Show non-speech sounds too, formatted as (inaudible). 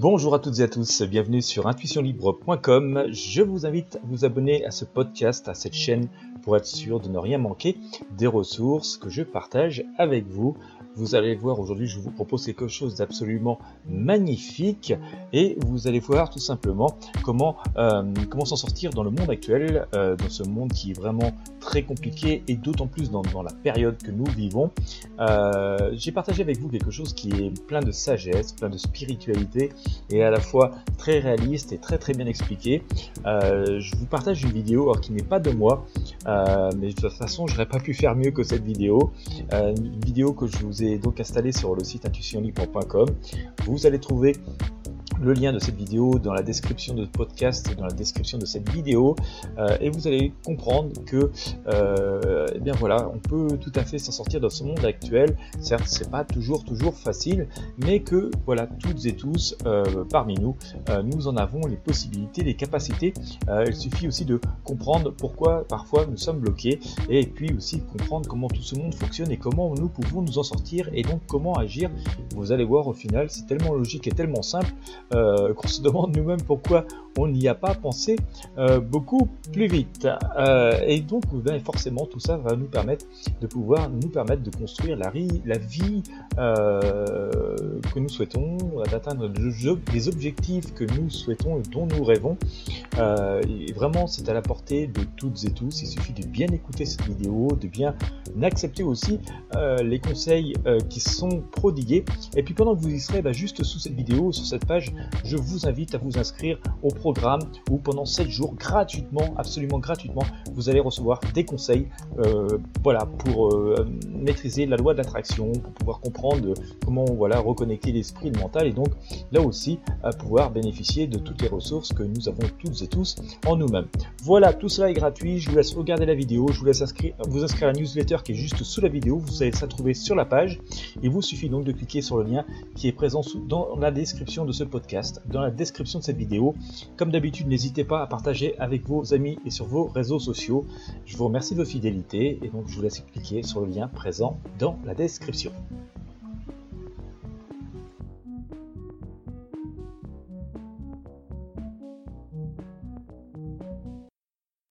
Bonjour à toutes et à tous, bienvenue sur intuitionlibre.com. Je vous invite à vous abonner à ce podcast, à cette chaîne, pour être sûr de ne rien manquer des ressources que je partage avec vous vous allez voir aujourd'hui, je vous propose quelque chose d'absolument magnifique et vous allez voir tout simplement comment, euh, comment s'en sortir dans le monde actuel, euh, dans ce monde qui est vraiment très compliqué et d'autant plus dans, la période que nous vivons. Euh, j'ai partagé avec vous quelque chose qui est plein de sagesse, plein de spiritualité et à la fois très réaliste et très très bien expliqué. je vous partage une vidéo qui n'est pas de moi, mais de toute façon je n'aurais pas pu faire mieux que cette vidéo. une vidéo que je vous donc installé sur le site intuitionlibre.com. Vous allez trouver le lien de cette vidéo dans la description de podcast, dans la description de cette vidéo, euh, et vous allez comprendre que, euh, eh bien voilà, on peut tout à fait s'en sortir dans ce monde actuel. Certes, c'est pas toujours toujours facile, mais que voilà, toutes et tous euh, parmi nous, nous en avons les possibilités, les capacités. il suffit aussi de comprendre pourquoi parfois nous sommes bloqués, et puis aussi comprendre comment tout ce monde fonctionne et comment nous pouvons nous en sortir, et donc comment agir. Vous allez voir au final, c'est tellement logique et tellement simple. Euh, qu'on se (laughs) demande nous-mêmes pourquoi on n'y a pas pensé euh, beaucoup plus vite. Euh, et donc, ben, forcément, tout ça va nous permettre de pouvoir nous permettre de construire la, la vie que nous souhaitons, d'atteindre les objectifs que nous souhaitons et dont nous rêvons. et vraiment, c'est à la portée de toutes et tous. Il suffit de bien écouter cette vidéo, de bien accepter aussi les conseils qui sont prodigués. Et puis pendant que vous y serez, ben, juste sous cette vidéo, sur cette page, je vous invite à vous inscrire au programme où pendant 7 jours, gratuitement, absolument gratuitement, vous allez recevoir des conseils euh, voilà, pour euh, maîtriser la loi d'attraction, pour pouvoir comprendre comment voilà, l'esprit et le mental et donc là aussi à pouvoir bénéficier de toutes les ressources que nous avons toutes et tous en nous-mêmes. Voilà, tout cela est gratuit, je vous laisse regarder la vidéo, je vous laisse inscrire, vous inscrire à la newsletter qui est juste sous la vidéo, vous allez ça trouver sur la page. Il vous suffit donc de cliquer sur le lien qui est présent dans la description de ce podcast dans la description de cette vidéo. Comme d'habitude, n'hésitez pas à partager avec vos amis et sur vos réseaux sociaux. Je vous remercie de votre fidélité et donc je vous laisse cliquer sur le lien présent dans la description.